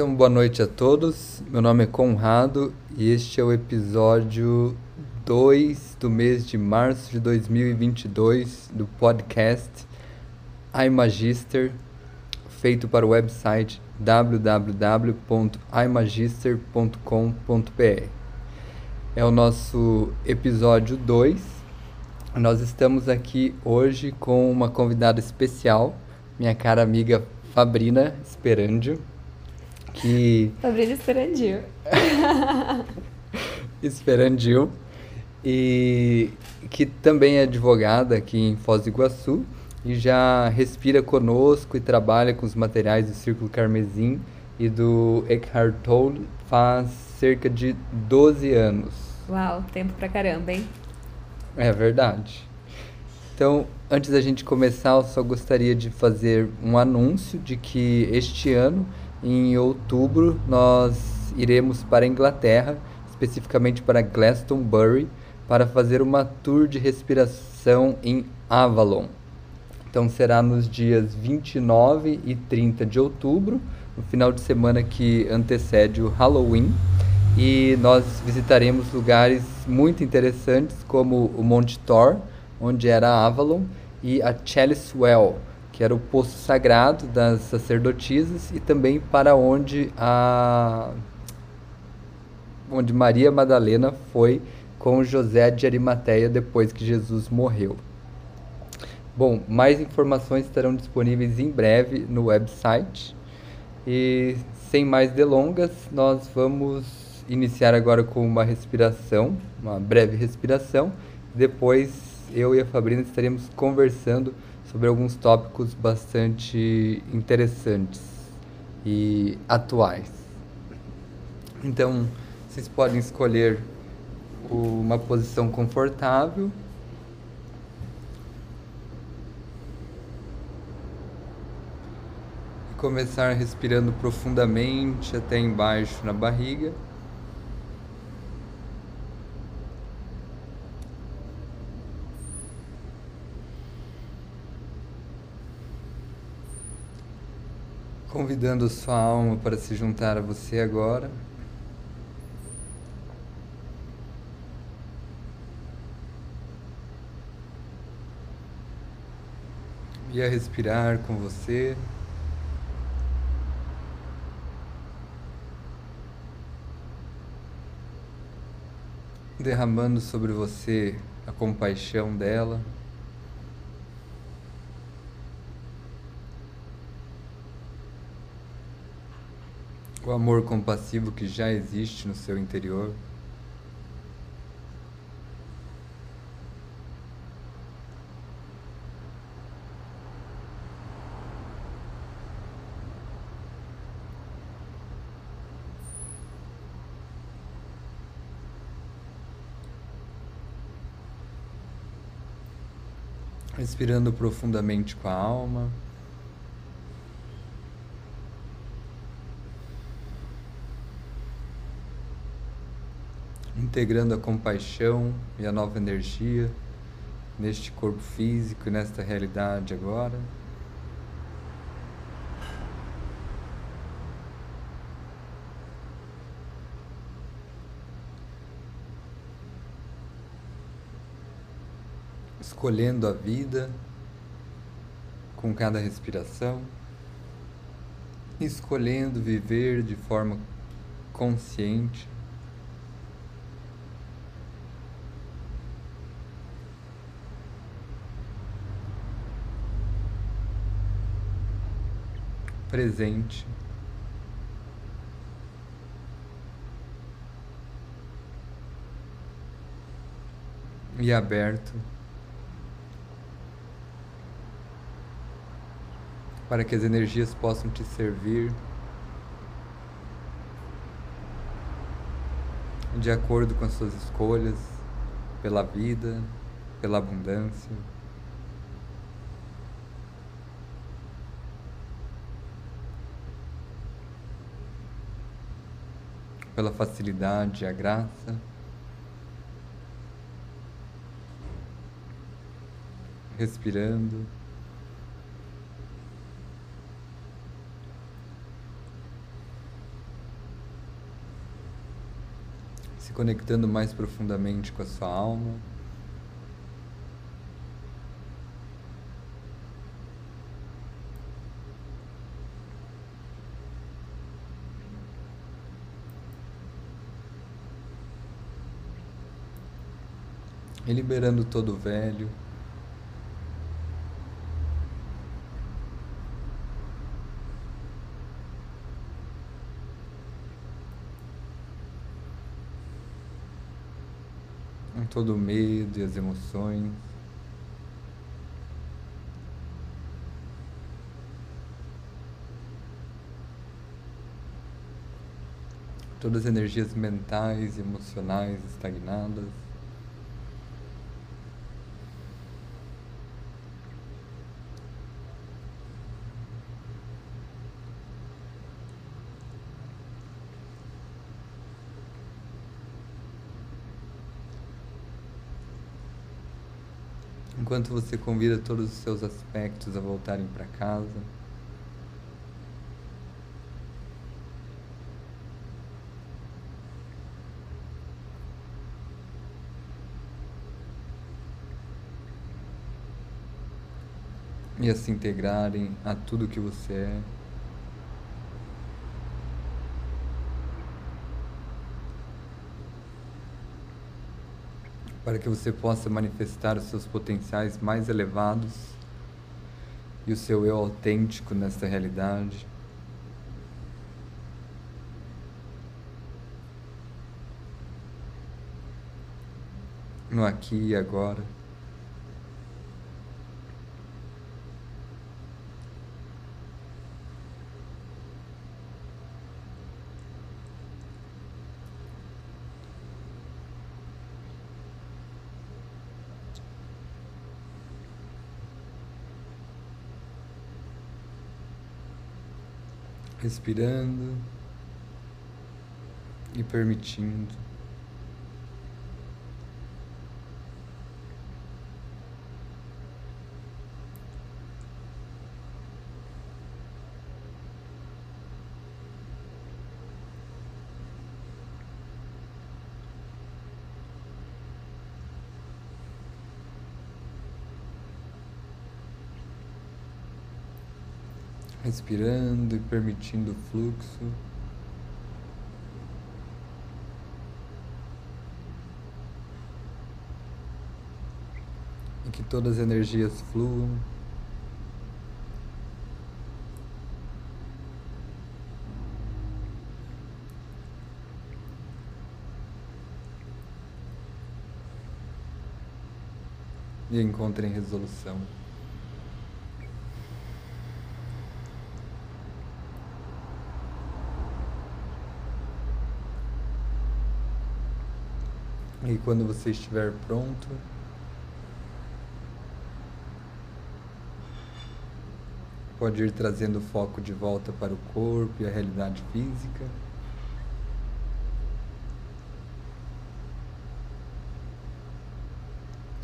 Então, boa noite a todos. Meu nome é Conrado e este é o episódio 2 do mês de março de 2022 do podcast iMagister, feito para o website www.imagister.com.br. É o nosso episódio 2. Nós estamos aqui hoje com uma convidada especial, minha cara amiga Fabrina Esperandio que Sabrina Esperandio. Esperandio e que também é advogada aqui em Foz do Iguaçu e já respira conosco e trabalha com os materiais do Círculo Carmesim e do Eckhart Tolle faz cerca de 12 anos. Uau, tempo pra caramba, hein? É verdade. Então, antes da gente começar, eu só gostaria de fazer um anúncio de que este ano em outubro, nós iremos para a Inglaterra, especificamente para Glastonbury, para fazer uma tour de respiração em Avalon. Então será nos dias 29 e 30 de outubro, no final de semana que antecede o Halloween. E nós visitaremos lugares muito interessantes como o Monte Thor, onde era Avalon, e a Chalice Well, que era o poço sagrado das sacerdotisas e também para onde a onde Maria Madalena foi com José de Arimateia depois que Jesus morreu. Bom, mais informações estarão disponíveis em breve no website. E sem mais delongas, nós vamos iniciar agora com uma respiração, uma breve respiração. Depois eu e a Fabrina estaremos conversando sobre alguns tópicos bastante interessantes e atuais. Então, vocês podem escolher uma posição confortável. E começar respirando profundamente até embaixo na barriga. Convidando sua alma para se juntar a você agora. E a respirar com você. Derramando sobre você a compaixão dela. O amor compassivo que já existe no seu interior. Respirando profundamente com a alma. Integrando a compaixão e a nova energia neste corpo físico e nesta realidade agora. Escolhendo a vida com cada respiração, escolhendo viver de forma consciente. Presente. E aberto para que as energias possam te servir de acordo com as suas escolhas pela vida, pela abundância. pela facilidade, a graça. Respirando. Se conectando mais profundamente com a sua alma. E liberando todo o velho. todo o medo e as emoções. Todas as energias mentais e emocionais estagnadas. Enquanto você convida todos os seus aspectos a voltarem para casa. E a se integrarem a tudo que você é. Para que você possa manifestar os seus potenciais mais elevados e o seu eu autêntico nesta realidade. No aqui e agora. Respirando e permitindo. Respirando e permitindo o fluxo. E que todas as energias fluam. E encontrem resolução. E quando você estiver pronto, pode ir trazendo o foco de volta para o corpo e a realidade física.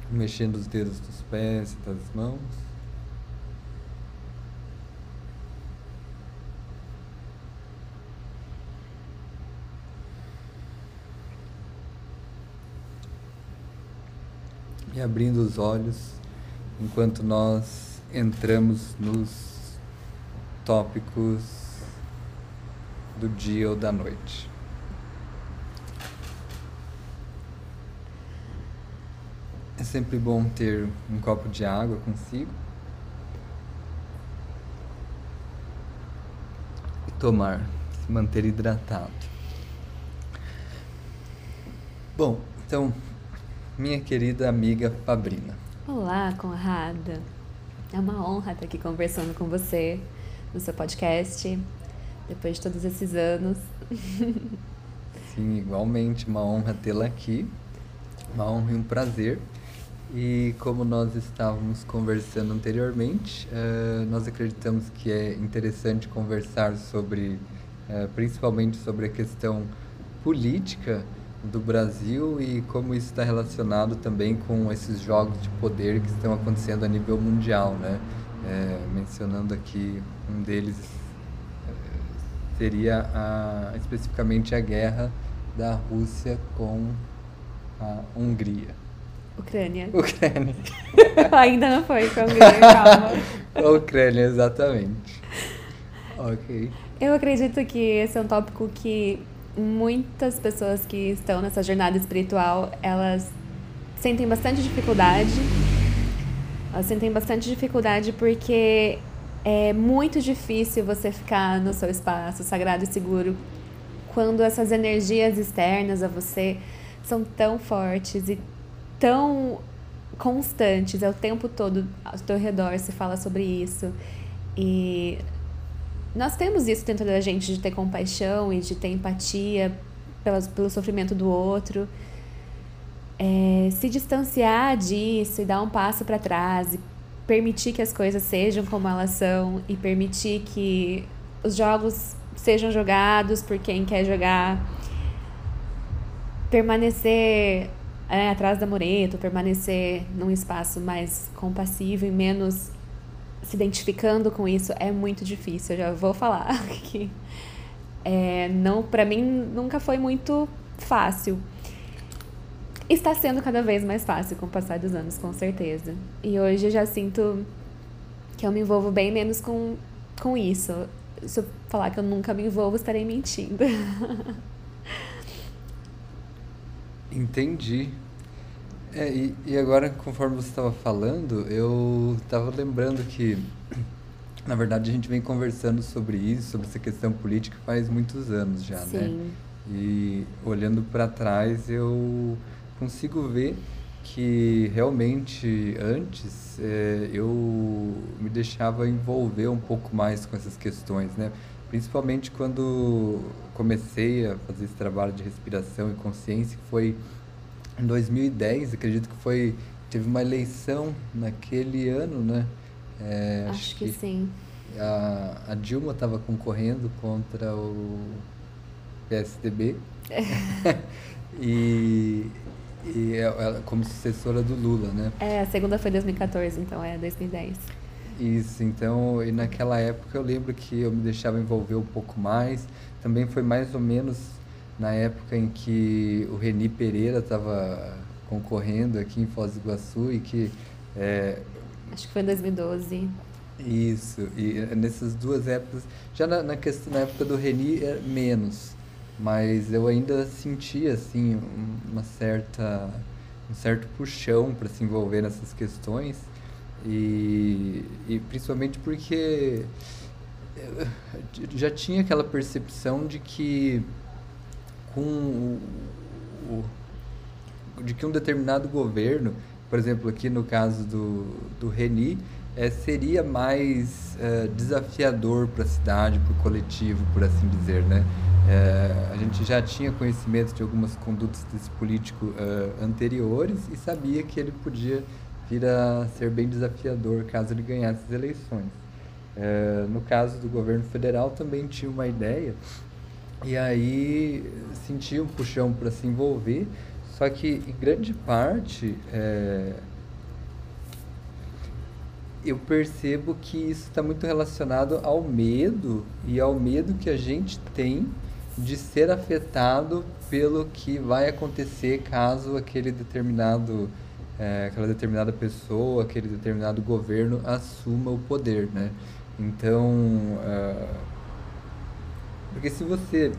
Mexendo os dedos dos pés e das mãos. Abrindo os olhos enquanto nós entramos nos tópicos do dia ou da noite. É sempre bom ter um copo de água consigo e tomar, se manter hidratado. Bom, então minha querida amiga Fabrina. Olá, Conrada. É uma honra estar aqui conversando com você no seu podcast, depois de todos esses anos. Sim, igualmente, uma honra tê-la aqui, uma honra e um prazer. E como nós estávamos conversando anteriormente, uh, nós acreditamos que é interessante conversar sobre, uh, principalmente sobre a questão política do Brasil e como isso está relacionado também com esses jogos de poder que estão acontecendo a nível mundial, né? É, mencionando aqui um deles é, seria a, especificamente a guerra da Rússia com a Hungria. Ucrânia. Ucrânia. Ainda não foi com a Hungria, calma. Ucrânia, exatamente. Ok. Eu acredito que esse é um tópico que muitas pessoas que estão nessa jornada espiritual, elas sentem bastante dificuldade. Elas sentem bastante dificuldade porque é muito difícil você ficar no seu espaço sagrado e seguro quando essas energias externas a você são tão fortes e tão constantes, é o tempo todo ao teu redor se fala sobre isso. E nós temos isso dentro da gente de ter compaixão e de ter empatia pelo, pelo sofrimento do outro. É, se distanciar disso e dar um passo para trás e permitir que as coisas sejam como elas são e permitir que os jogos sejam jogados por quem quer jogar. Permanecer é, atrás da mureta, permanecer num espaço mais compassivo e menos se identificando com isso é muito difícil. Eu já vou falar que é, não, para mim nunca foi muito fácil. Está sendo cada vez mais fácil com o passar dos anos, com certeza. E hoje eu já sinto que eu me envolvo bem menos com, com isso. Se eu falar que eu nunca me envolvo, estarei mentindo. Entendi. É, e, e agora, conforme você estava falando, eu estava lembrando que, na verdade, a gente vem conversando sobre isso, sobre essa questão política, faz muitos anos já, né? Sim. né? E olhando para trás, eu consigo ver que realmente antes é, eu me deixava envolver um pouco mais com essas questões, né? Principalmente quando comecei a fazer esse trabalho de respiração e consciência, que foi em 2010, acredito que foi teve uma eleição naquele ano, né? É, acho, acho que, que, sim. A, a Dilma estava concorrendo contra o PSDB e, e ela como sucessora do Lula, né? É, a segunda foi 2014, então é 2010. Isso, então, e naquela época eu lembro que eu me deixava envolver um pouco mais. Também foi mais ou menos na época em que o Reni Pereira estava concorrendo aqui em Foz do Iguaçu e que... É, Acho que foi em 2012. Isso, e nessas duas épocas, já na, na, questão, na época do Reni é menos, mas eu ainda sentia assim uma certa um certo puxão para se envolver nessas questões e, e principalmente porque já tinha aquela percepção de que com o, o, de que um determinado governo, por exemplo, aqui no caso do, do Reni, é, seria mais é, desafiador para a cidade, para o coletivo, por assim dizer, né? É, a gente já tinha conhecimento de algumas condutas desse político uh, anteriores e sabia que ele podia vir a ser bem desafiador caso ele ganhasse as eleições. Uh, no caso do governo federal também tinha uma ideia e aí sentia um puxão para se envolver, só que em grande parte é, eu percebo que isso está muito relacionado ao medo e ao medo que a gente tem de ser afetado pelo que vai acontecer caso aquele determinado é, aquela determinada pessoa, aquele determinado governo assuma o poder, né? Então, uh, porque se você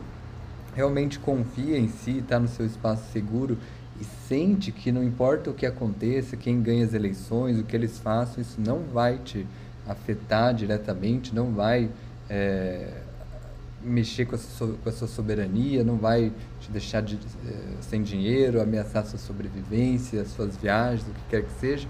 realmente confia em si, está no seu espaço seguro e sente que não importa o que aconteça, quem ganha as eleições, o que eles façam, isso não vai te afetar diretamente, não vai é, mexer com a, sua, com a, sua, soberania, não vai te deixar de, é, sem dinheiro, ameaçar sua sobrevivência, suas viagens, o que quer que seja.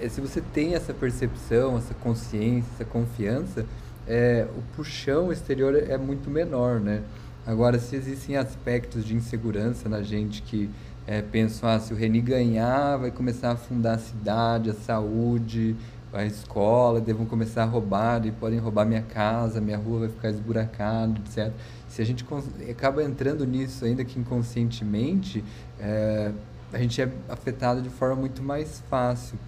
É, se você tem essa percepção, essa consciência, essa confiança, é, o puxão exterior é muito menor, né? Agora, se existem aspectos de insegurança na gente que é, pensam, ah, se o Reni ganhar, vai começar a afundar a cidade, a saúde, a escola, devam começar a roubar, e podem roubar minha casa, minha rua vai ficar esburacada, etc. Se a gente acaba entrando nisso ainda que inconscientemente, é, a gente é afetado de forma muito mais fácil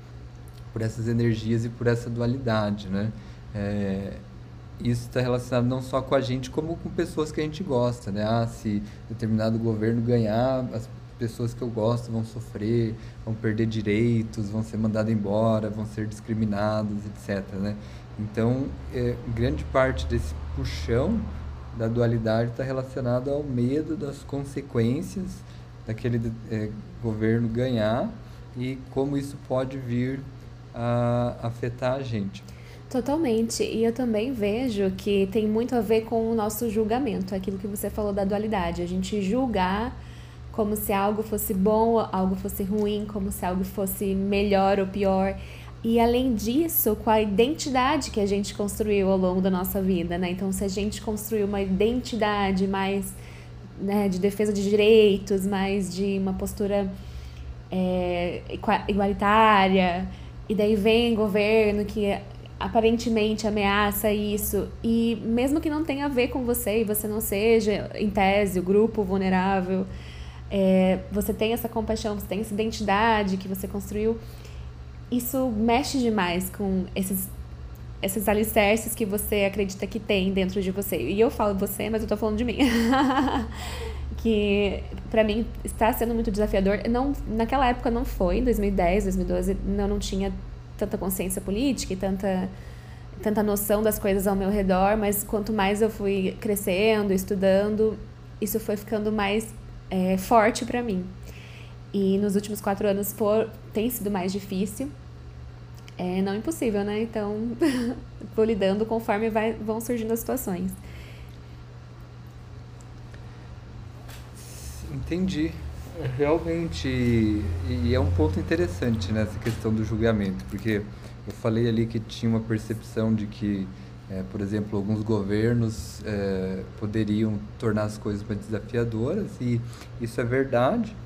por essas energias e por essa dualidade, né? É, isso está relacionado não só com a gente, como com pessoas que a gente gosta, né? Ah, se determinado governo ganhar, as pessoas que eu gosto vão sofrer, vão perder direitos, vão ser mandados embora, vão ser discriminados, etc. Né? Então, é, grande parte desse puxão da dualidade está relacionado ao medo das consequências daquele é, governo ganhar e como isso pode vir a afetar a gente. Totalmente. E eu também vejo que tem muito a ver com o nosso julgamento, aquilo que você falou da dualidade. A gente julgar como se algo fosse bom, algo fosse ruim, como se algo fosse melhor ou pior. E além disso, com a identidade que a gente construiu ao longo da nossa vida, né? Então, se a gente construiu uma identidade mais né, de defesa de direitos, mais de uma postura é, igualitária, e daí vem governo que aparentemente ameaça isso, e mesmo que não tenha a ver com você e você não seja, em tese, o grupo vulnerável, é, você tem essa compaixão, você tem essa identidade que você construiu, isso mexe demais com esses esses alicerces que você acredita que tem dentro de você. E eu falo você, mas eu tô falando de mim. que para mim está sendo muito desafiador. Não, naquela época não foi, em 2010, 2012, não, não tinha tanta consciência política e tanta tanta noção das coisas ao meu redor, mas quanto mais eu fui crescendo, estudando, isso foi ficando mais é, forte para mim. E nos últimos quatro anos tem sido mais difícil. É não impossível, né? Então, vou lidando conforme vai, vão surgindo as situações. Entendi. Realmente, e é um ponto interessante nessa questão do julgamento, porque eu falei ali que tinha uma percepção de que é, por exemplo, alguns governos é, poderiam tornar as coisas mais desafiadoras e isso é verdade.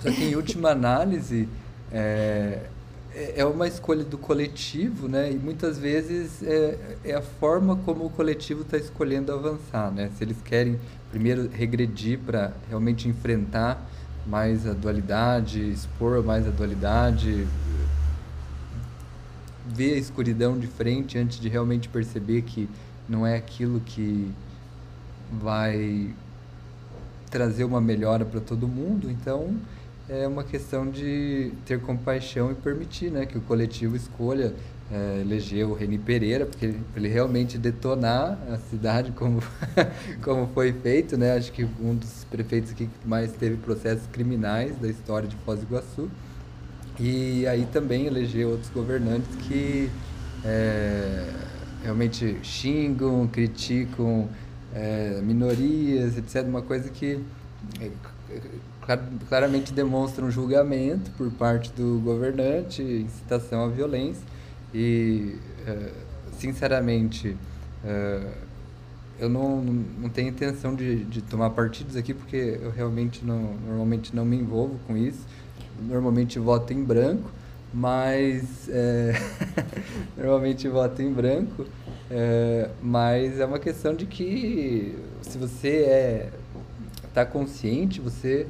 Só que em última análise é, é uma escolha do coletivo, né? E muitas vezes é, é a forma como o coletivo está escolhendo avançar, né? Se eles querem primeiro regredir para realmente enfrentar mais a dualidade, expor mais a dualidade, ver a escuridão de frente antes de realmente perceber que não é aquilo que vai trazer uma melhora para todo mundo. Então, é uma questão de ter compaixão e permitir né, que o coletivo escolha é, eleger o Reni Pereira, porque ele realmente detonar a cidade como, como foi feito. Né? Acho que um dos prefeitos que mais teve processos criminais da história de Foz do Iguaçu. E aí também eleger outros governantes que é, realmente xingam, criticam é, minorias, etc. Uma coisa que é, claramente demonstra um julgamento por parte do governante, incitação à violência. E, é, sinceramente, é, eu não, não tenho intenção de, de tomar partidos aqui, porque eu realmente não, normalmente não me envolvo com isso. Normalmente voto em branco, mas é, normalmente voto em branco, é, mas é uma questão de que se você é está consciente, você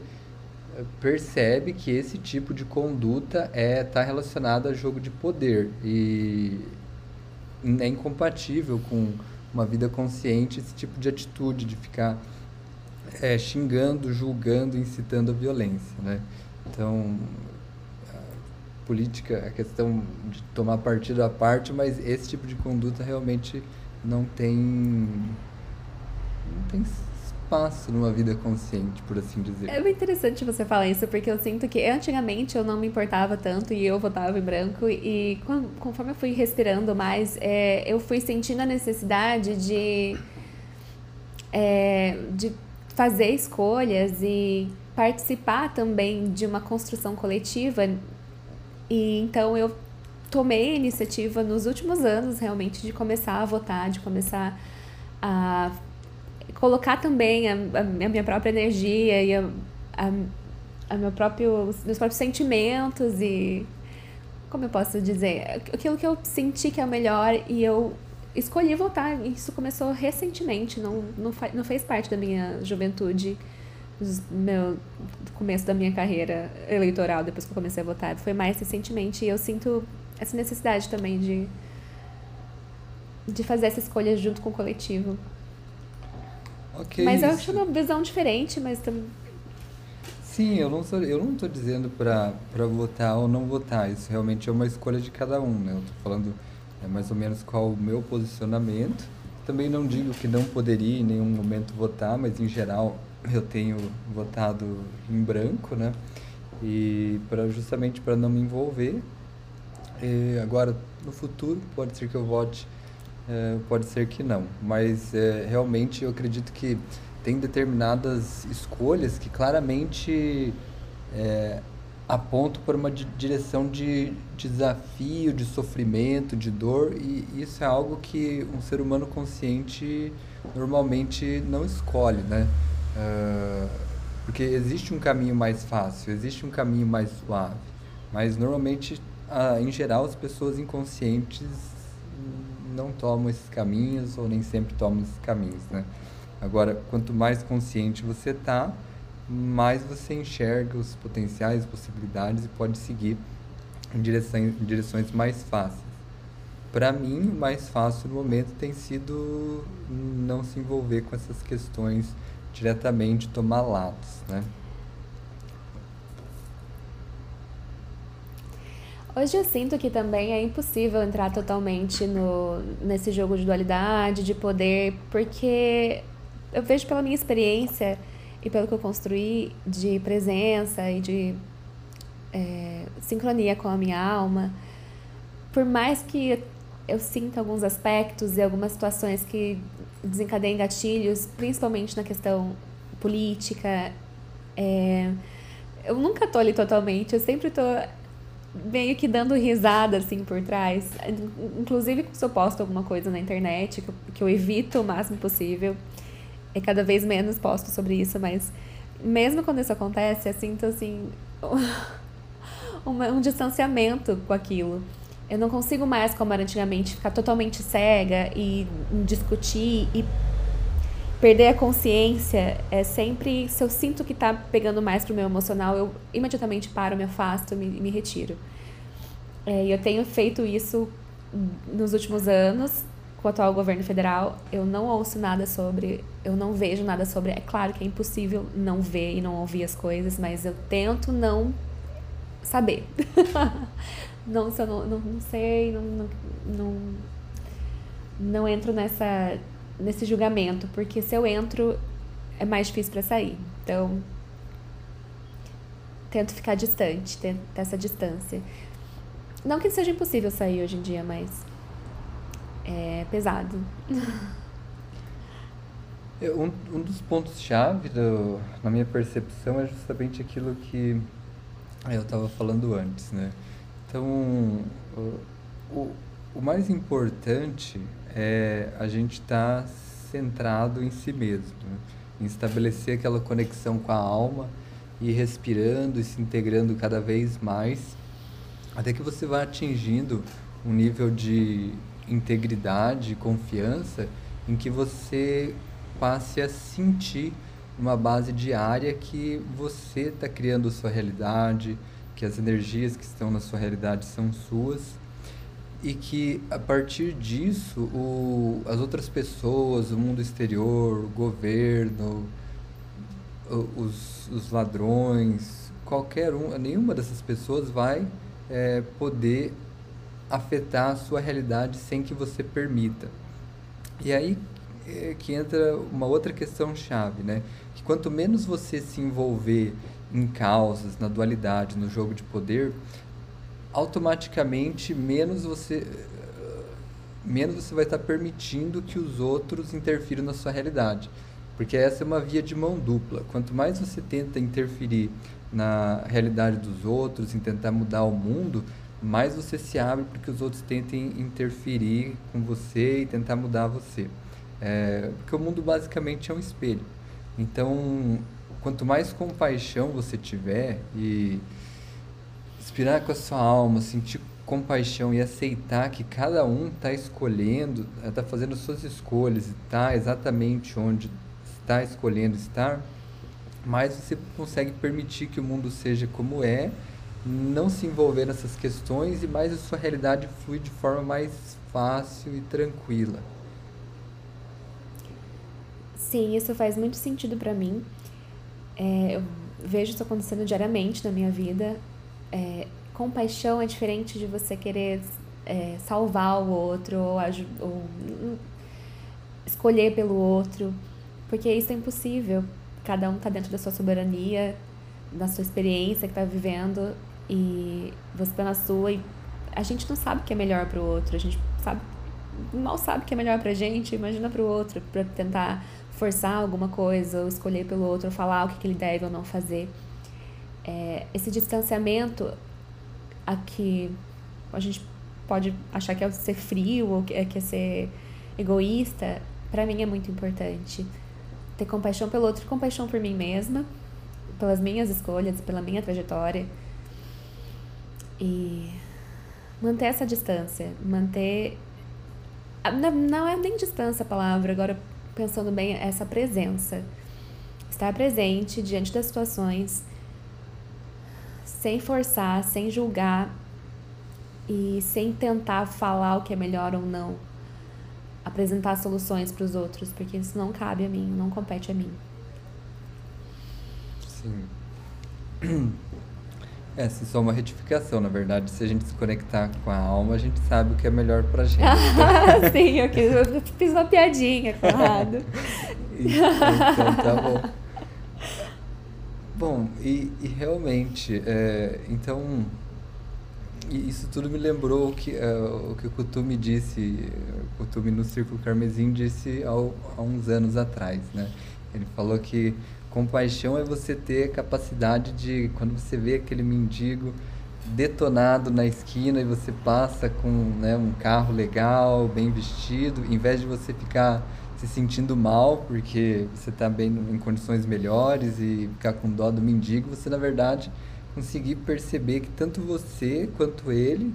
percebe que esse tipo de conduta é está relacionado a jogo de poder e é incompatível com uma vida consciente esse tipo de atitude de ficar é, xingando, julgando, incitando a violência, né? Então, a política, a questão de tomar partido à parte, mas esse tipo de conduta realmente não tem não tem espaço numa vida consciente, por assim dizer. É muito interessante você falar isso, porque eu sinto que antigamente eu não me importava tanto e eu votava em branco, e conforme eu fui respirando mais, é, eu fui sentindo a necessidade de, é, de fazer escolhas e participar também de uma construção coletiva. E então eu tomei a iniciativa nos últimos anos realmente de começar a votar, de começar a colocar também a, a minha própria energia e a, a, a meu próprio, meus próprios sentimentos e como eu posso dizer, aquilo que eu senti que é o melhor e eu escolhi votar. Isso começou recentemente, não, não, não fez parte da minha juventude meu começo da minha carreira eleitoral, depois que eu comecei a votar, foi mais recentemente e eu sinto essa necessidade também de de fazer essa escolha junto com o coletivo. Ok. mas eu acho uma visão diferente, mas também. Sim, eu não sou, eu não estou dizendo para para votar ou não votar. Isso realmente é uma escolha de cada um, né? Eu estou falando é, mais ou menos qual o meu posicionamento. Também não digo que não poderia em nenhum momento votar, mas em geral eu tenho votado em branco, né? E para justamente para não me envolver. E agora no futuro pode ser que eu vote, é, pode ser que não. Mas é, realmente eu acredito que tem determinadas escolhas que claramente é, apontam para uma di- direção de desafio, de sofrimento, de dor, e isso é algo que um ser humano consciente normalmente não escolhe, né? Porque existe um caminho mais fácil, existe um caminho mais suave, mas normalmente, ah, em geral, as pessoas inconscientes não tomam esses caminhos ou nem sempre tomam esses caminhos, né? Agora, quanto mais consciente você tá, mais você enxerga os potenciais, possibilidades e pode seguir em, direção, em direções mais fáceis. Para mim, o mais fácil no momento tem sido não se envolver com essas questões diretamente, tomar lados, né? Hoje eu sinto que também é impossível entrar totalmente no, nesse jogo de dualidade, de poder, porque eu vejo pela minha experiência e pelo que eu construí de presença e de é, sincronia com a minha alma, por mais que eu sinta alguns aspectos e algumas situações que desencadeiem gatilhos, principalmente na questão política, é, eu nunca tô ali totalmente, eu sempre tô meio que dando risada assim por trás. Inclusive se eu posto alguma coisa na internet, que eu, que eu evito o máximo possível. E cada vez menos posto sobre isso, mas mesmo quando isso acontece, eu sinto assim uma- um distanciamento com aquilo. Eu não consigo mais, como era antigamente, ficar totalmente cega e discutir e perder a consciência. É sempre, se eu sinto que tá pegando mais pro meu emocional, eu imediatamente paro, me afasto, me, me retiro. É, e eu tenho feito isso nos últimos anos com o atual governo federal. Eu não ouço nada sobre, eu não vejo nada sobre. É claro que é impossível não ver e não ouvir as coisas, mas eu tento não saber. não, se eu não, não, não sei, não, não, não, não entro nessa, nesse julgamento, porque se eu entro, é mais difícil para sair. Então, tento ficar distante, ter essa distância. Não que seja impossível sair hoje em dia, mas é pesado. Um, um dos pontos-chave do- na minha percepção é justamente aquilo que eu estava falando antes, né? Então, o, o mais importante é a gente estar centrado em si mesmo, né? em estabelecer aquela conexão com a alma e respirando e se integrando cada vez mais, até que você vá atingindo um nível de integridade, confiança, em que você passe a sentir uma base diária que você está criando a sua realidade, que as energias que estão na sua realidade são suas e que a partir disso o, as outras pessoas, o mundo exterior, o governo, os, os ladrões, qualquer um, nenhuma dessas pessoas vai eh, poder afetar a sua realidade sem que você permita. E aí é que entra uma outra questão chave, né? Que quanto menos você se envolver em causas, na dualidade, no jogo de poder, automaticamente menos você eh, menos você vai estar permitindo que os outros interfiram na sua realidade. Porque essa é uma via de mão dupla. Quanto mais você tenta interferir na realidade dos outros, em tentar mudar o mundo, mais você se abre para que os outros tentem interferir com você e tentar mudar você. É, porque o mundo basicamente é um espelho. Então, quanto mais compaixão você tiver e inspirar com a sua alma, sentir compaixão e aceitar que cada um está escolhendo, está fazendo suas escolhas e está exatamente onde está escolhendo estar, mais você consegue permitir que o mundo seja como é, não se envolver nessas questões e mais a sua realidade flui de forma mais fácil e tranquila. Sim, isso faz muito sentido para mim. É, eu vejo isso acontecendo diariamente na minha vida. É, compaixão é diferente de você querer é, salvar o outro ou, ou escolher pelo outro, porque isso é impossível. Cada um está dentro da sua soberania, da sua experiência que está vivendo e você está na sua e a gente não sabe o que é melhor para o outro, a gente sabe mal sabe o que é melhor para a gente, imagina para o outro, para tentar forçar alguma coisa ou escolher pelo outro, ou falar o que, que ele deve ou não fazer. É, esse distanciamento aqui a gente pode achar que é ser frio ou que é, que é ser egoísta, para mim é muito importante. Ter compaixão pelo outro, compaixão por mim mesma, pelas minhas escolhas, pela minha trajetória. E manter essa distância, manter. Não, não é nem distância a palavra, agora pensando bem, essa presença. Estar presente diante das situações, sem forçar, sem julgar e sem tentar falar o que é melhor ou não. Apresentar soluções para os outros, porque isso não cabe a mim, não compete a mim. Sim. É, se só uma retificação, na verdade, se a gente se conectar com a alma, a gente sabe o que é melhor pra gente. Ah, sim, eu, eu fiz uma piadinha, Conrado. então tá bom. Bom, e, e realmente, é, então, isso tudo me lembrou que, uh, o que o Kutume disse, o Kutume no Círculo Carmesim disse ao, há uns anos atrás, né? Ele falou que Compaixão é você ter capacidade de, quando você vê aquele mendigo detonado na esquina e você passa com né, um carro legal, bem vestido, em vez de você ficar se sentindo mal porque você está bem em condições melhores e ficar com dó do mendigo, você na verdade conseguir perceber que tanto você quanto ele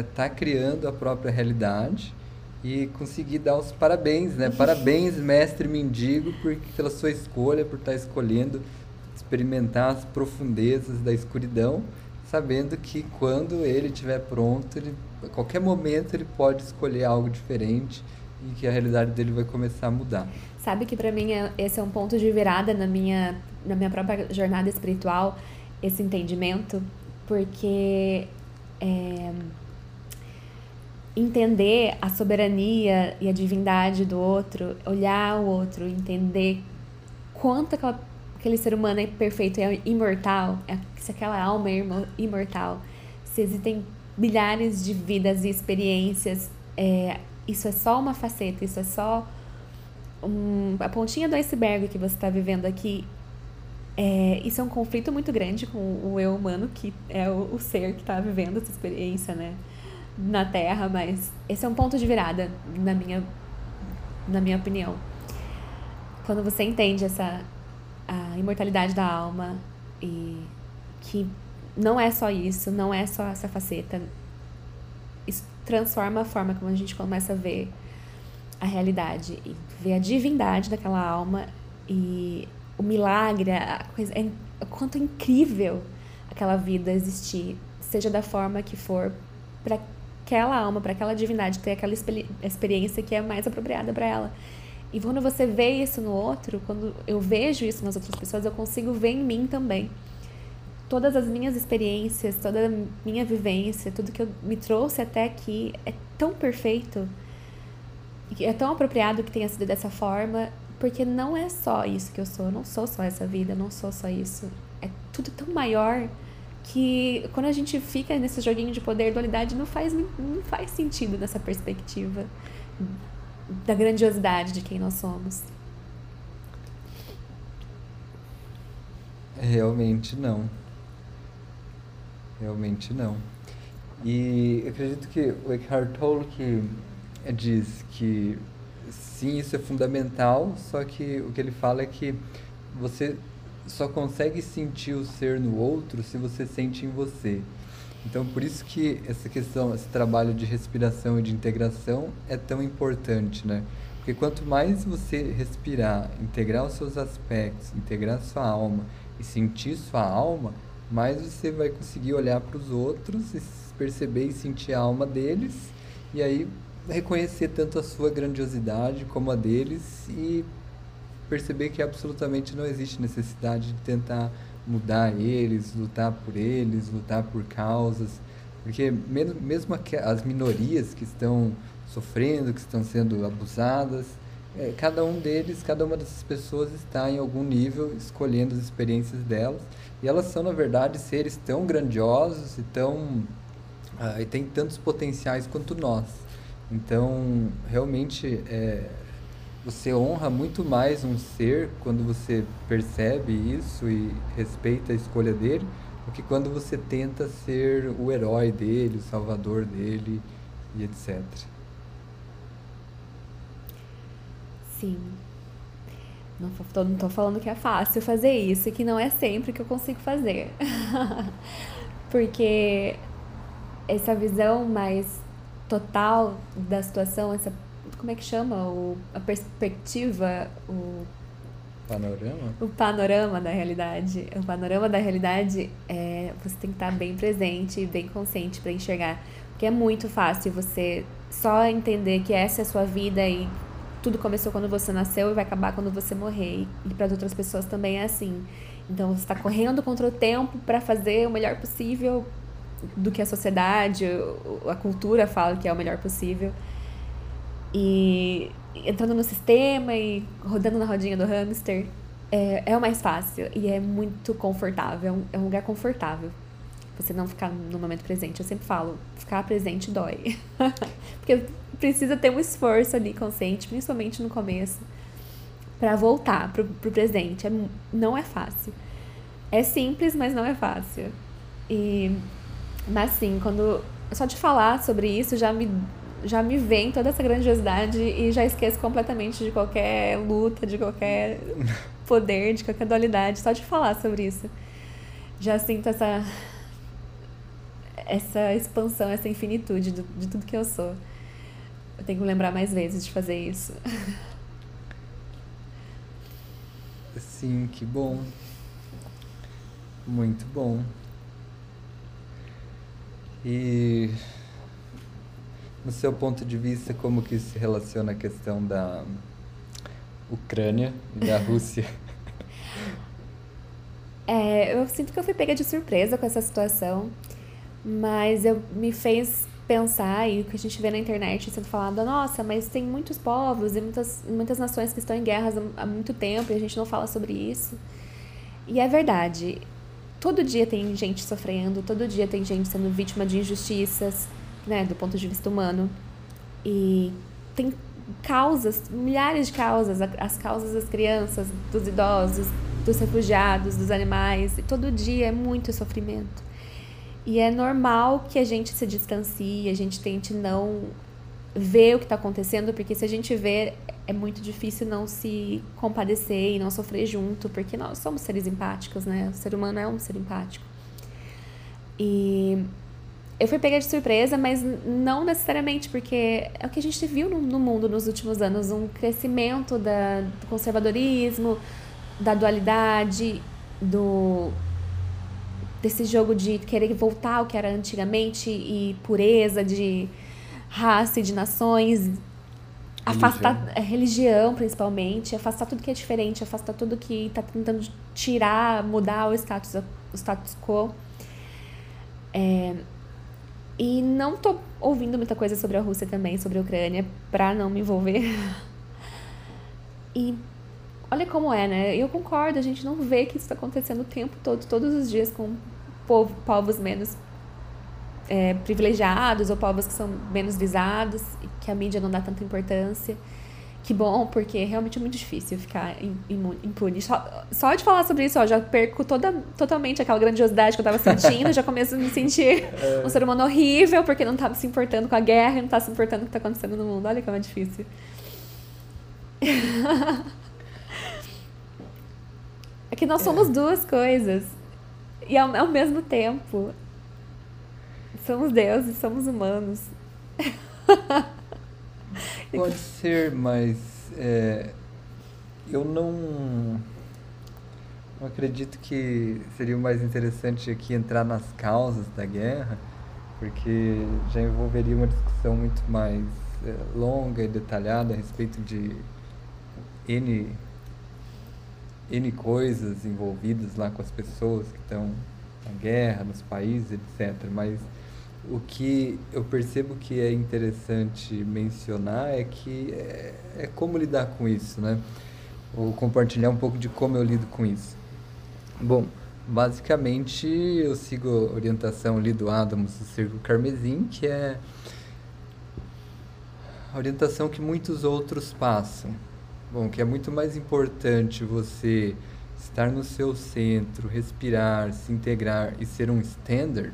está eh, criando a própria realidade e conseguir dar os parabéns, né? Parabéns, mestre mendigo, por, pela sua escolha, por estar escolhendo experimentar as profundezas da escuridão, sabendo que quando ele estiver pronto, ele, a qualquer momento ele pode escolher algo diferente e que a realidade dele vai começar a mudar. Sabe que para mim é, esse é um ponto de virada na minha na minha própria jornada espiritual, esse entendimento, porque é, entender a soberania e a divindade do outro, olhar o outro, entender quanto aquela, aquele ser humano é perfeito, é imortal, é, se aquela alma é imortal, se existem milhares de vidas e experiências, é, isso é só uma faceta, isso é só um, a pontinha do iceberg que você está vivendo aqui. É, isso é um conflito muito grande com o eu humano, que é o, o ser que está vivendo essa experiência, né? na Terra, mas esse é um ponto de virada na minha, na minha opinião. Quando você entende essa a imortalidade da alma e que não é só isso, não é só essa faceta, isso transforma a forma como a gente começa a ver a realidade e ver a divindade daquela alma e o milagre, a coisa, é, o quanto é incrível aquela vida existir, seja da forma que for, para aquela alma, para aquela divindade ter aquela experiência que é mais apropriada para ela. E quando você vê isso no outro, quando eu vejo isso nas outras pessoas, eu consigo ver em mim também. Todas as minhas experiências, toda a minha vivência, tudo que eu me trouxe até aqui é tão perfeito, é tão apropriado que tenha sido dessa forma, porque não é só isso que eu sou, eu não sou só essa vida, não sou só isso. É tudo tão maior que quando a gente fica nesse joguinho de poder e dualidade não faz, não faz sentido nessa perspectiva da grandiosidade de quem nós somos. Realmente não. Realmente não. E acredito que o Eckhart Tolle que diz que sim, isso é fundamental, só que o que ele fala é que você só consegue sentir o ser no outro se você sente em você. Então, por isso que essa questão, esse trabalho de respiração e de integração é tão importante, né? Porque quanto mais você respirar, integrar os seus aspectos, integrar sua alma e sentir sua alma, mais você vai conseguir olhar para os outros e perceber e sentir a alma deles e aí reconhecer tanto a sua grandiosidade como a deles e perceber que absolutamente não existe necessidade de tentar mudar eles, lutar por eles, lutar por causas, porque mesmo, as minorias que estão sofrendo, que estão sendo abusadas, é, cada um deles, cada uma dessas pessoas está em algum nível escolhendo as experiências delas e elas são na verdade seres tão grandiosos e tão ah, e têm tantos potenciais quanto nós. Então realmente é, você honra muito mais um ser quando você percebe isso e respeita a escolha dele do que quando você tenta ser o herói dele, o salvador dele e etc. Sim. Não tô, não tô falando que é fácil fazer isso e que não é sempre que eu consigo fazer. Porque essa visão mais total da situação, essa como é que chama? O, a perspectiva, o panorama? O panorama da realidade. O panorama da realidade é você tem que estar bem presente e bem consciente para enxergar. Porque é muito fácil você só entender que essa é a sua vida e tudo começou quando você nasceu e vai acabar quando você morrer. E para outras pessoas também é assim. Então você está correndo contra o tempo para fazer o melhor possível do que a sociedade, a cultura fala que é o melhor possível. E entrando no sistema e rodando na rodinha do hamster é, é o mais fácil e é muito confortável. É um, é um lugar confortável. Você não ficar no momento presente. Eu sempre falo, ficar presente dói. Porque precisa ter um esforço ali consciente, principalmente no começo, para voltar pro, pro presente. É, não é fácil. É simples, mas não é fácil. E, mas sim, quando só de falar sobre isso já me já me vem toda essa grandiosidade e já esqueço completamente de qualquer luta, de qualquer poder, de qualquer dualidade, só de falar sobre isso. Já sinto essa essa expansão, essa infinitude de, de tudo que eu sou. Eu tenho que lembrar mais vezes de fazer isso. Sim, que bom. Muito bom. E no seu ponto de vista, como que se relaciona a questão da Ucrânia e da Rússia? É, eu sinto que eu fui pega de surpresa com essa situação, mas eu me fez pensar e o que a gente vê na internet sendo falado, nossa, mas tem muitos povos e muitas, muitas nações que estão em guerras há muito tempo e a gente não fala sobre isso. E é verdade. Todo dia tem gente sofrendo, todo dia tem gente sendo vítima de injustiças, né, do ponto de vista humano. E tem causas, milhares de causas, as causas das crianças, dos idosos, dos refugiados, dos animais, e todo dia é muito sofrimento. E é normal que a gente se distancie, a gente tente não ver o que está acontecendo, porque se a gente ver, é muito difícil não se compadecer e não sofrer junto, porque nós somos seres empáticos, né? O ser humano é um ser empático. E eu fui pega de surpresa, mas não necessariamente, porque é o que a gente viu no, no mundo nos últimos anos um crescimento da, do conservadorismo, da dualidade, do desse jogo de querer voltar ao que era antigamente e pureza de raça e de nações. Afastar religião. É, religião, principalmente, afastar tudo que é diferente, afastar tudo que está tentando tirar, mudar o status, o status quo. É, e não tô ouvindo muita coisa sobre a Rússia também, sobre a Ucrânia, pra não me envolver. e olha como é, né? Eu concordo, a gente não vê que isso está acontecendo o tempo todo, todos os dias, com povo, povos menos é, privilegiados ou povos que são menos visados, que a mídia não dá tanta importância. Que bom, porque realmente é muito difícil ficar impune. Só, só de falar sobre isso, ó, já perco toda, totalmente aquela grandiosidade que eu tava sentindo, já começo a me sentir é. um ser humano horrível, porque não tava se importando com a guerra e não tá se importando com o que tá acontecendo no mundo. Olha como é difícil. é que nós somos é. duas coisas. E ao, ao mesmo tempo, somos deuses, somos humanos. Pode ser, mas é, eu não, acredito que seria mais interessante aqui entrar nas causas da guerra, porque já envolveria uma discussão muito mais é, longa e detalhada a respeito de N, N coisas envolvidas lá com as pessoas que estão na guerra, nos países, etc. Mas o que eu percebo que é interessante mencionar é que é, é como lidar com isso, né? Ou compartilhar um pouco de como eu lido com isso. Bom, basicamente eu sigo a orientação ali do Adams do Círculo Carmesim, que é a orientação que muitos outros passam. Bom, que é muito mais importante você estar no seu centro, respirar, se integrar e ser um standard,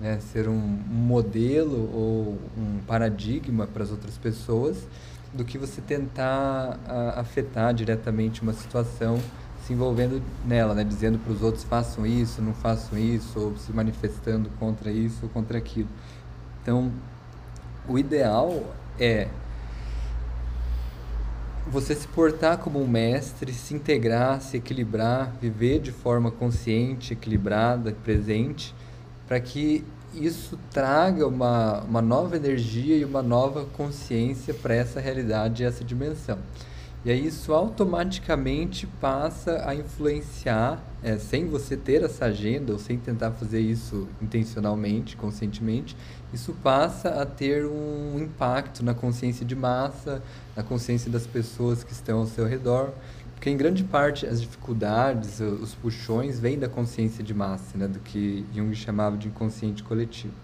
né, ser um modelo ou um paradigma para as outras pessoas, do que você tentar a, afetar diretamente uma situação se envolvendo nela, né, dizendo para os outros façam isso, não façam isso, ou se manifestando contra isso ou contra aquilo. Então, o ideal é você se portar como um mestre, se integrar, se equilibrar, viver de forma consciente, equilibrada, presente, para que isso traga uma, uma nova energia e uma nova consciência para essa realidade e essa dimensão. E aí isso automaticamente passa a influenciar, é, sem você ter essa agenda ou sem tentar fazer isso intencionalmente, conscientemente, isso passa a ter um impacto na consciência de massa, na consciência das pessoas que estão ao seu redor, porque em grande parte as dificuldades, os puxões vêm da consciência de massa, né, do que Jung chamava de inconsciente coletivo.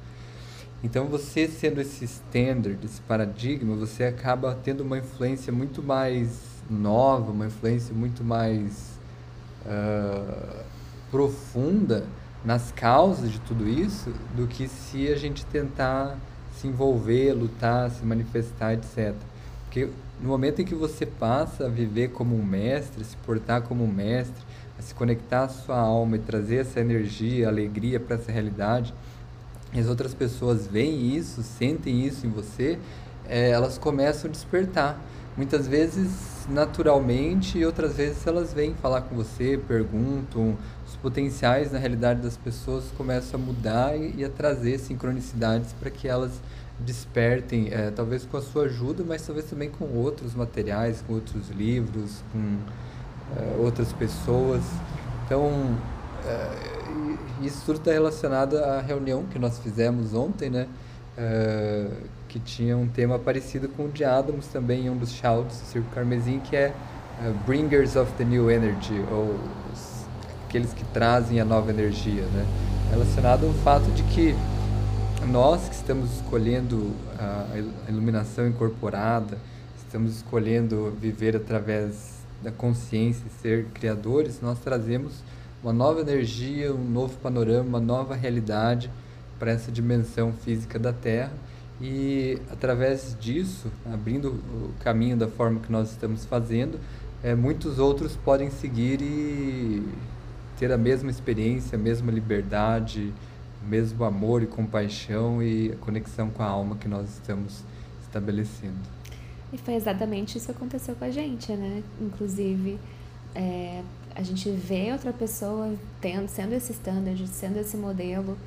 Então, você sendo esse standard, esse paradigma, você acaba tendo uma influência muito mais nova, uma influência muito mais uh, profunda nas causas de tudo isso do que se a gente tentar se envolver, lutar, se manifestar, etc. Porque no momento em que você passa a viver como um mestre, se portar como um mestre, a se conectar à sua alma e trazer essa energia, alegria para essa realidade, e as outras pessoas veem isso, sentem isso em você, é, elas começam a despertar. Muitas vezes naturalmente e outras vezes elas vêm falar com você, perguntam, os potenciais na realidade das pessoas começam a mudar e, e a trazer sincronicidades para que elas despertem, é, talvez com a sua ajuda, mas talvez também com outros materiais, com outros livros, com é, outras pessoas. Então, é, isso tudo está relacionado à reunião que nós fizemos ontem, né? Que tinha um tema parecido com o de Adams também, em um dos shouts do Circo Carmesim, que é uh, Bringers of the New Energy, ou os, aqueles que trazem a nova energia, né? Relacionado ao fato de que nós que estamos escolhendo a iluminação incorporada, estamos escolhendo viver através da consciência e ser criadores, nós trazemos uma nova energia, um novo panorama, uma nova realidade para essa dimensão física da Terra e através disso, abrindo o caminho da forma que nós estamos fazendo, é, muitos outros podem seguir e ter a mesma experiência, a mesma liberdade, o mesmo amor e compaixão e a conexão com a alma que nós estamos estabelecendo. E foi exatamente isso que aconteceu com a gente, né? Inclusive, é, a gente vê outra pessoa tendo, sendo esse standard, sendo esse modelo,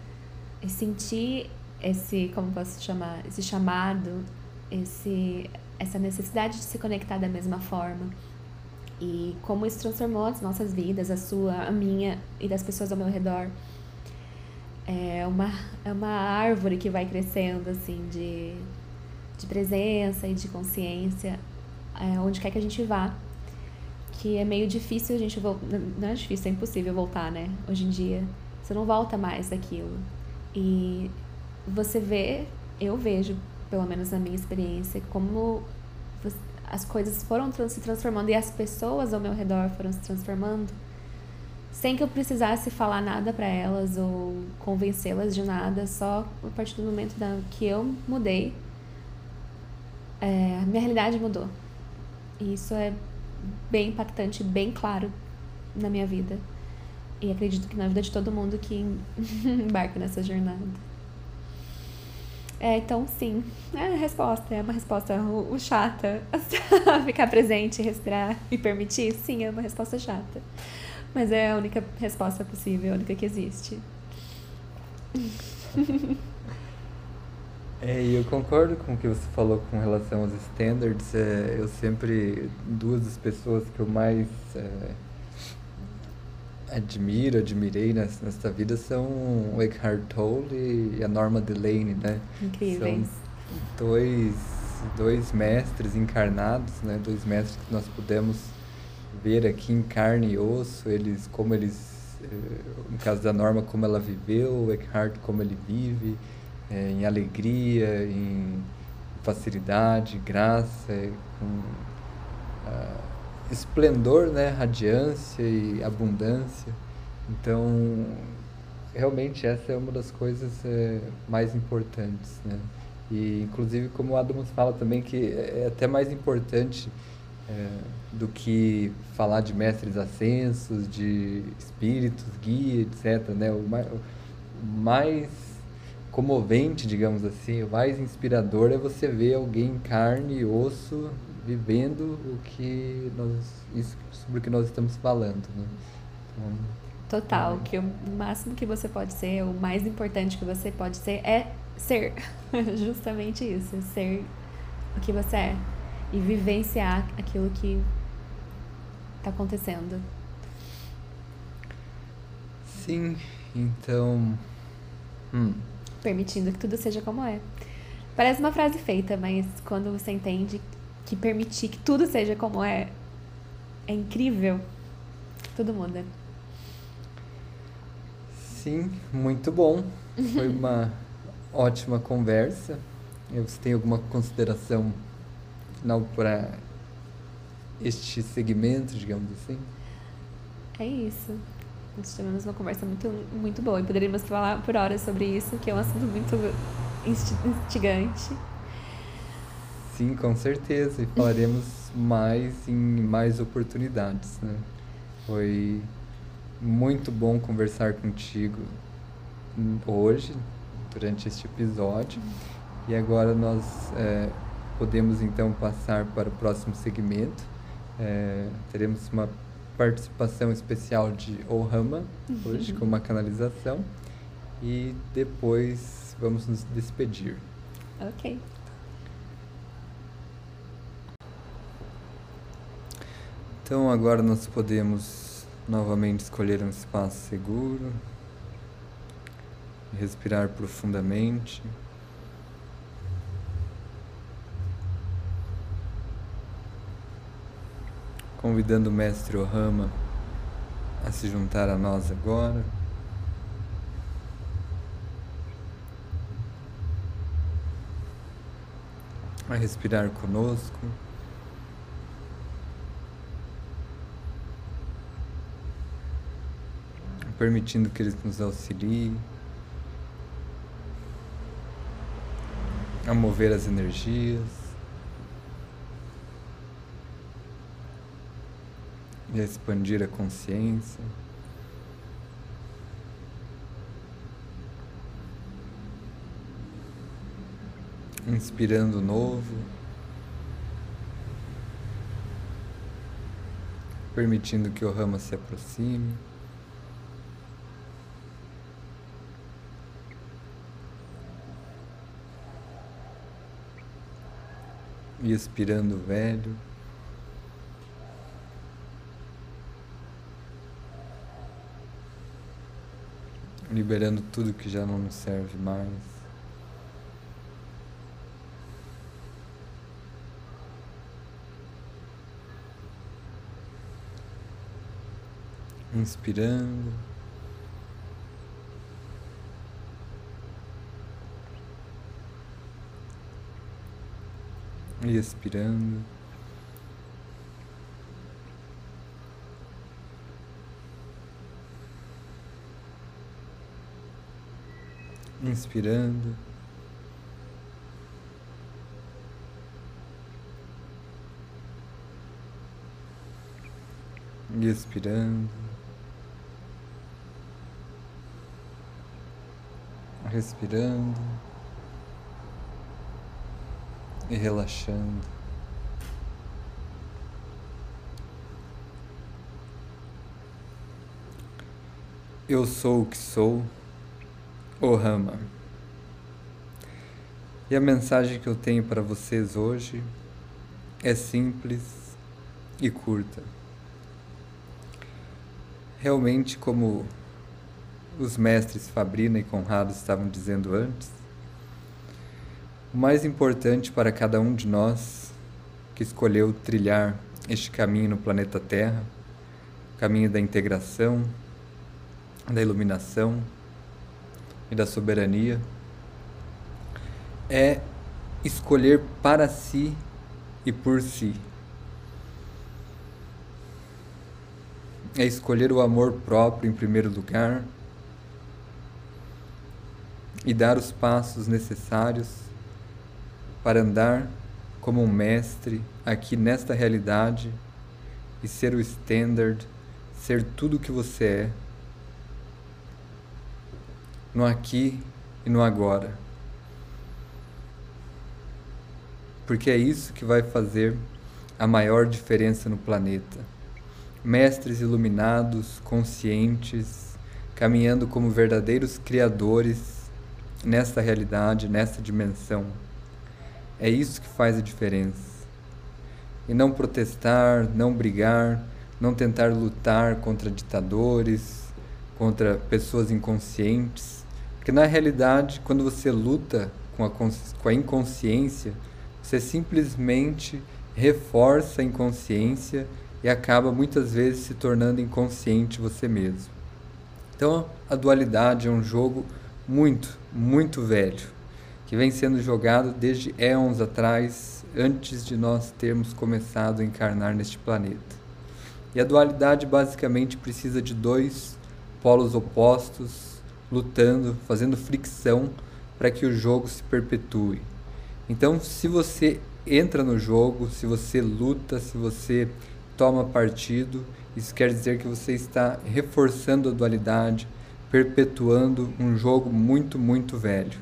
e sentir esse, como posso chamar, esse chamado, esse, essa necessidade de se conectar da mesma forma. E como isso transformou as nossas vidas, a sua, a minha e das pessoas ao meu redor. É uma, é uma árvore que vai crescendo, assim, de, de presença e de consciência, é, onde quer que a gente vá. Que é meio difícil a gente voltar. Não é difícil, é impossível voltar, né? Hoje em dia. Você não volta mais daquilo. E você vê, eu vejo, pelo menos na minha experiência, como as coisas foram se transformando e as pessoas ao meu redor foram se transformando sem que eu precisasse falar nada para elas ou convencê-las de nada, só a partir do momento da, que eu mudei, é, minha realidade mudou. E isso é bem impactante, bem claro na minha vida. E acredito que na vida de todo mundo que embarca nessa jornada. É, então, sim, é a resposta. É uma resposta chata. Ficar presente, respirar e permitir, sim, é uma resposta chata. Mas é a única resposta possível, a única que existe. É, eu concordo com o que você falou com relação aos standards. É, eu sempre, duas das pessoas que eu mais é, admiro, admirei nessa, vida são o Eckhart Tolle e a Norma Delaney, né? Incríveis. São dois, dois mestres encarnados, né? Dois mestres que nós pudemos ver aqui em carne e osso, eles como eles, eh, no caso da Norma, como ela viveu, o Eckhart como ele vive, é, em alegria, em facilidade, graça, com uh, esplendor, né, radiância e abundância. Então, realmente essa é uma das coisas é, mais importantes, né? E inclusive como o Adams fala também que é até mais importante é, do que falar de mestres ascensos, de espíritos, guia, etc. Né? O mais, o mais comovente, digamos assim, o mais inspirador é você ver alguém em carne e osso vivendo o que nós isso sobre o que nós estamos falando, né? Então, Total, é. que o máximo que você pode ser, o mais importante que você pode ser é ser. Justamente isso, ser o que você é e vivenciar aquilo que está acontecendo. Sim, então. Hum. Permitindo que tudo seja como é. Parece uma frase feita, mas quando você entende que permitir que tudo seja como é, é incrível, tudo muda. Sim, muito bom. Foi uma ótima conversa. Você tem alguma consideração final para este segmento, digamos assim? É isso. Nós tivemos uma conversa muito, muito boa e poderíamos falar por horas sobre isso, que é um assunto muito instigante. Sim, com certeza. E falaremos mais em mais oportunidades, né? Foi muito bom conversar contigo hoje, durante este episódio. E agora nós é, podemos então passar para o próximo segmento. É, teremos uma participação especial de Ohama hoje, com uma canalização. E depois vamos nos despedir. Ok. Então agora nós podemos novamente escolher um espaço seguro, respirar profundamente. Convidando o mestre Ohama a se juntar a nós agora. A respirar conosco. Permitindo que Ele nos auxilie a mover as energias e a expandir a consciência. Inspirando novo, permitindo que o rama se aproxime. E expirando velho. Liberando tudo que já não nos serve mais. Inspirando. E expirando. Inspirando. E expirando. Respirando e relaxando. Eu sou o que sou, o Rama. E a mensagem que eu tenho para vocês hoje é simples e curta. Realmente, como os mestres Fabrina e Conrado estavam dizendo antes, o mais importante para cada um de nós que escolheu trilhar este caminho no planeta Terra, caminho da integração, da iluminação e da soberania, é escolher para si e por si. É escolher o amor próprio em primeiro lugar e dar os passos necessários para andar como um mestre aqui nesta realidade e ser o standard, ser tudo o que você é, no aqui e no agora. Porque é isso que vai fazer a maior diferença no planeta. Mestres iluminados, conscientes, caminhando como verdadeiros criadores nesta realidade, nesta dimensão. É isso que faz a diferença. E não protestar, não brigar, não tentar lutar contra ditadores, contra pessoas inconscientes. Porque na realidade, quando você luta com a, com a inconsciência, você simplesmente reforça a inconsciência e acaba muitas vezes se tornando inconsciente você mesmo. Então, a dualidade é um jogo muito, muito velho que vem sendo jogado desde éons atrás, antes de nós termos começado a encarnar neste planeta. E a dualidade basicamente precisa de dois polos opostos lutando, fazendo fricção para que o jogo se perpetue. Então, se você entra no jogo, se você luta, se você toma partido, isso quer dizer que você está reforçando a dualidade, perpetuando um jogo muito, muito velho.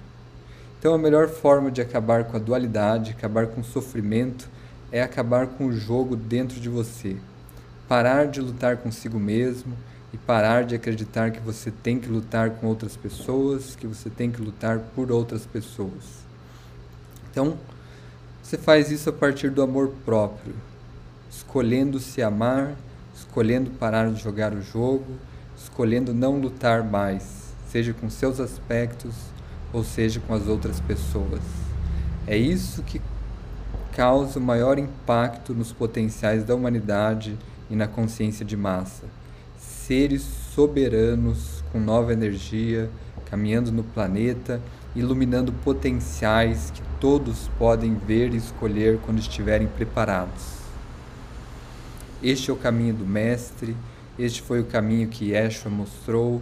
Então, a melhor forma de acabar com a dualidade, acabar com o sofrimento, é acabar com o jogo dentro de você. Parar de lutar consigo mesmo e parar de acreditar que você tem que lutar com outras pessoas, que você tem que lutar por outras pessoas. Então, você faz isso a partir do amor próprio, escolhendo se amar, escolhendo parar de jogar o jogo, escolhendo não lutar mais, seja com seus aspectos, ou seja, com as outras pessoas. É isso que causa o maior impacto nos potenciais da humanidade e na consciência de massa. Seres soberanos com nova energia, caminhando no planeta, iluminando potenciais que todos podem ver e escolher quando estiverem preparados. Este é o caminho do Mestre, este foi o caminho que Yeshua mostrou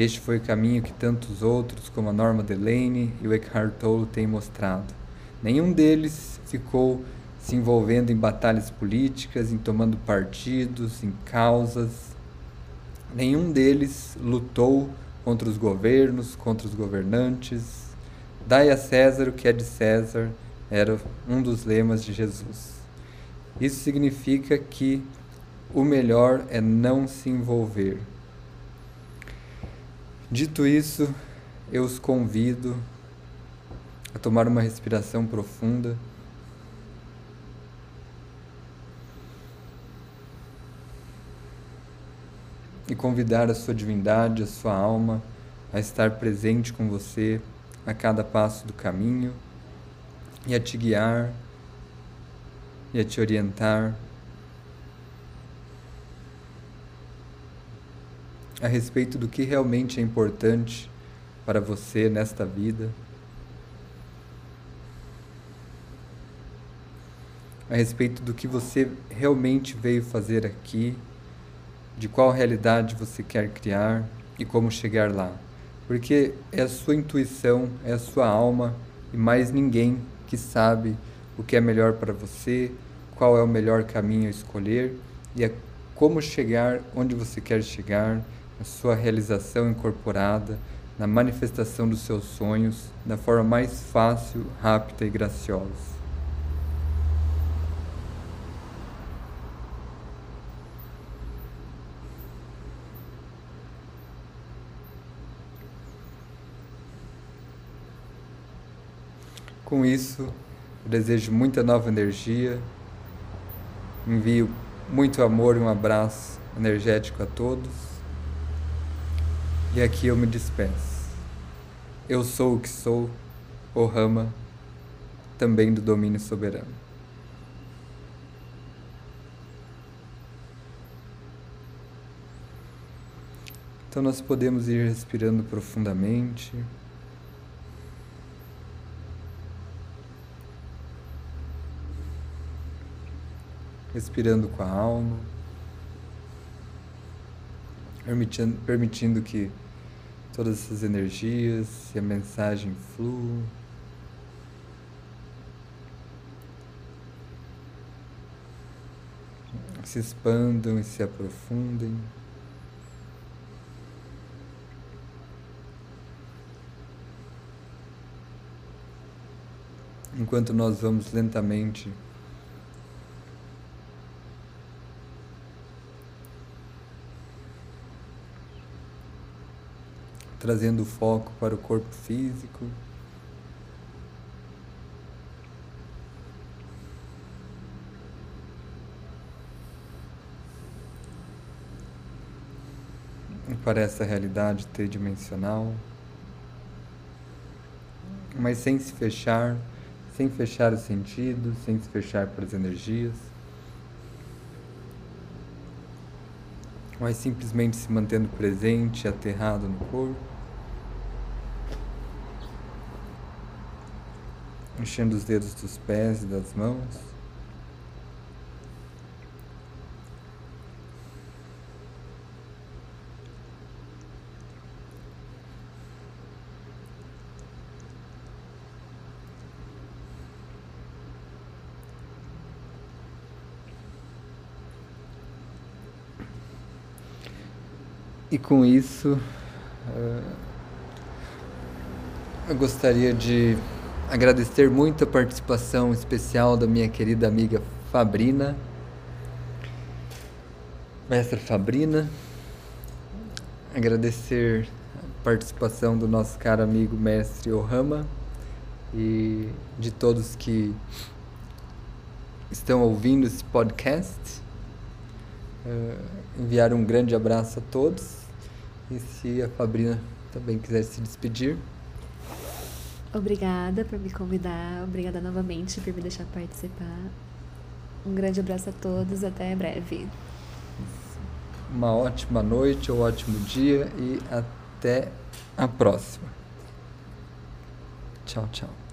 este foi o caminho que tantos outros, como a Norma Delaney e o Eckhart Tolle, têm mostrado. Nenhum deles ficou se envolvendo em batalhas políticas, em tomando partidos, em causas. Nenhum deles lutou contra os governos, contra os governantes. Dai a César o que é de César era um dos lemas de Jesus. Isso significa que o melhor é não se envolver. Dito isso, eu os convido a tomar uma respiração profunda. E convidar a sua divindade, a sua alma, a estar presente com você a cada passo do caminho e a te guiar e a te orientar a respeito do que realmente é importante para você nesta vida, a respeito do que você realmente veio fazer aqui, de qual realidade você quer criar e como chegar lá. Porque é a sua intuição, é a sua alma e mais ninguém que sabe o que é melhor para você, qual é o melhor caminho a escolher e é como chegar onde você quer chegar a sua realização incorporada na manifestação dos seus sonhos da forma mais fácil, rápida e graciosa. Com isso, eu desejo muita nova energia, envio muito amor e um abraço energético a todos. E aqui eu me despeço. Eu sou o que sou, o Rama, também do domínio soberano. Então nós podemos ir respirando profundamente. Respirando com a alma, permitindo, permitindo que todas essas energias e a mensagem fluam. Se expandam e se aprofundem. enquanto nós vamos lentamente trazendo foco para o corpo físico. Para essa realidade tridimensional, mas sem se fechar sem fechar os sentidos, sem se fechar para as energias, mas simplesmente se mantendo presente, aterrado no corpo, mexendo os dedos dos pés e das mãos. E com isso, eh, eu gostaria de agradecer muito a participação especial da minha querida amiga Fabrina, mestra Fabrina. Agradecer a participação do nosso caro amigo mestre Ohama e de todos que estão ouvindo esse podcast. Uh, enviar um grande abraço a todos e se a Fabrina também quiser se despedir. Obrigada por me convidar, obrigada novamente por me deixar participar. Um grande abraço a todos, até breve. Uma ótima noite ou ótimo dia e até a próxima. Tchau, tchau.